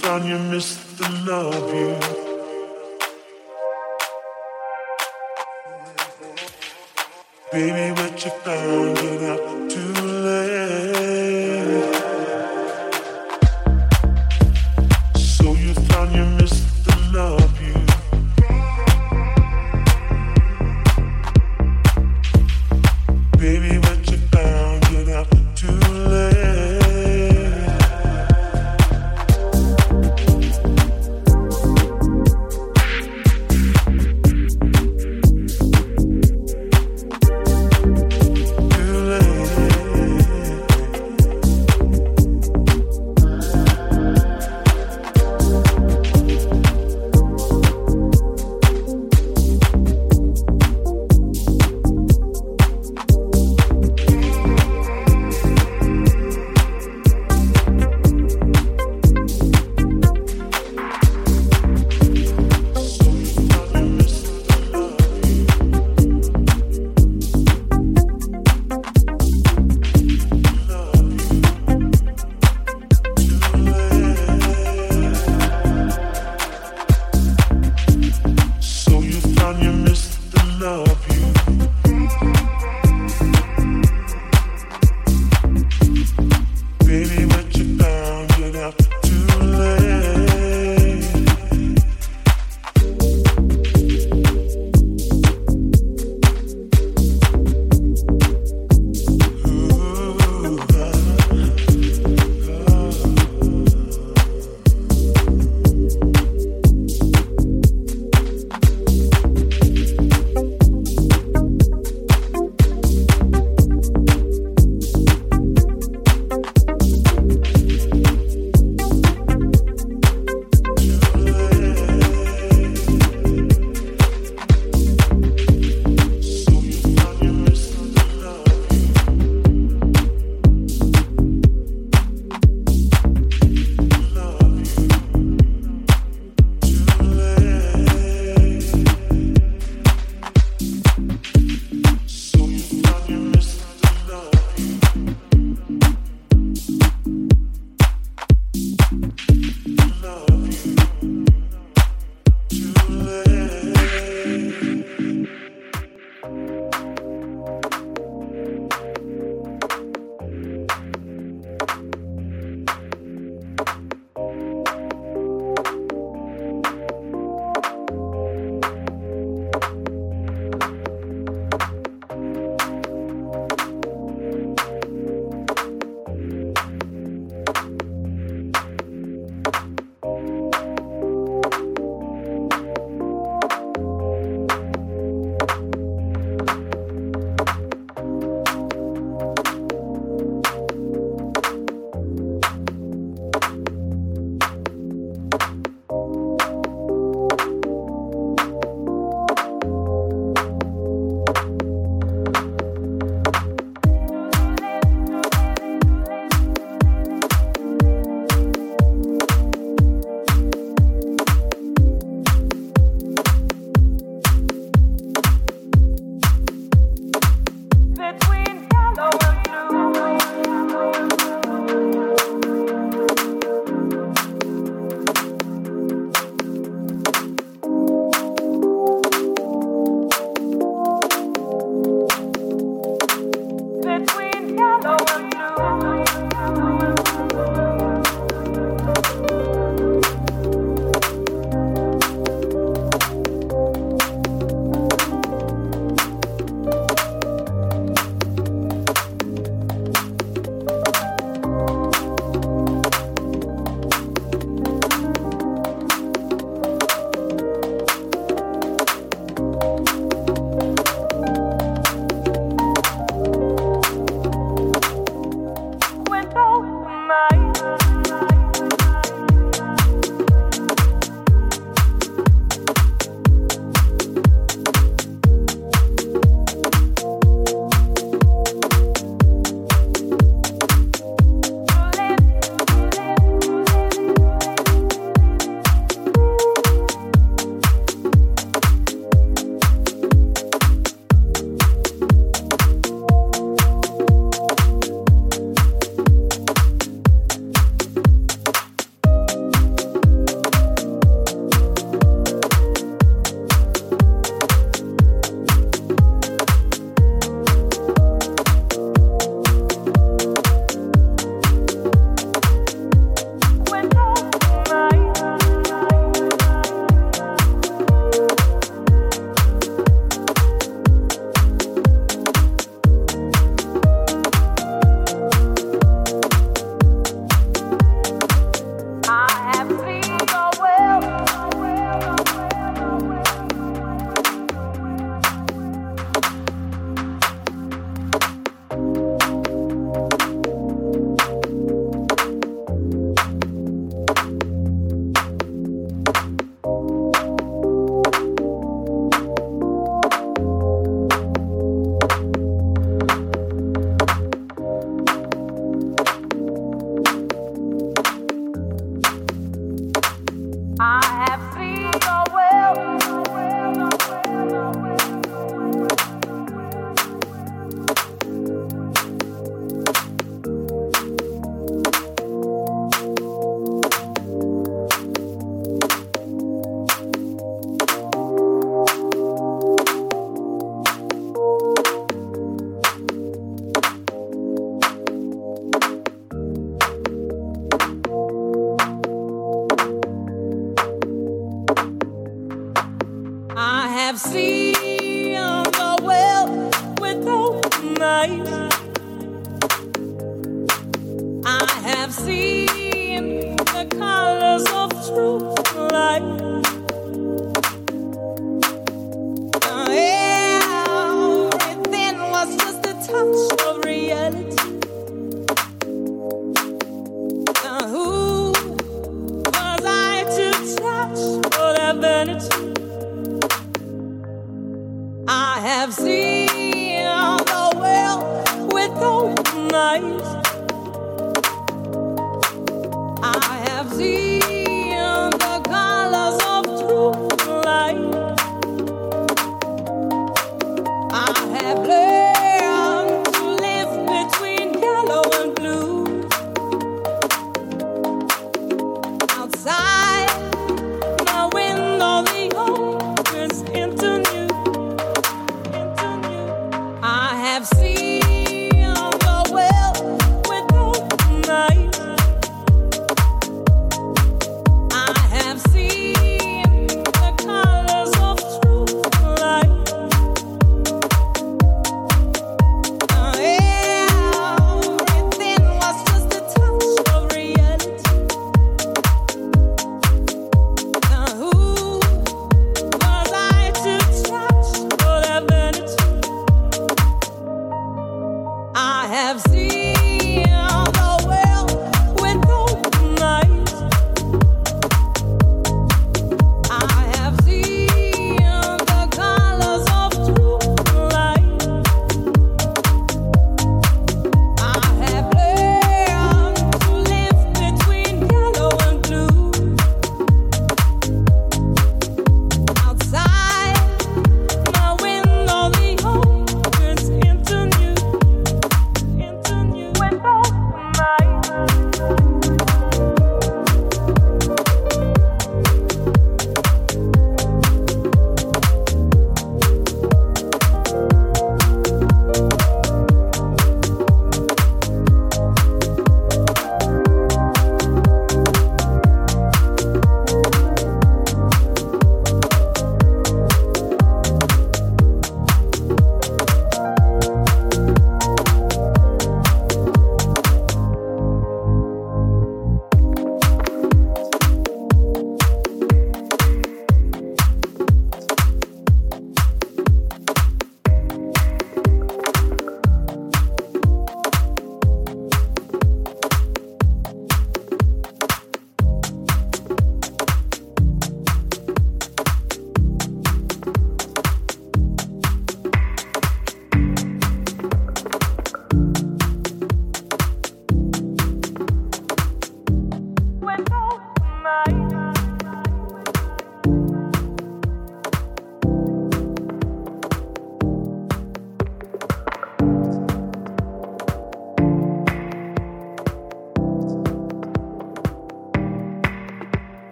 found you missed the love you. Baby, what you found?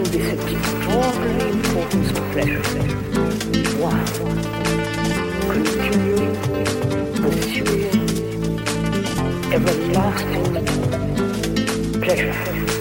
this extraordinary importance of pleasure. Why? Continuing, pursuing, everlasting pleasure.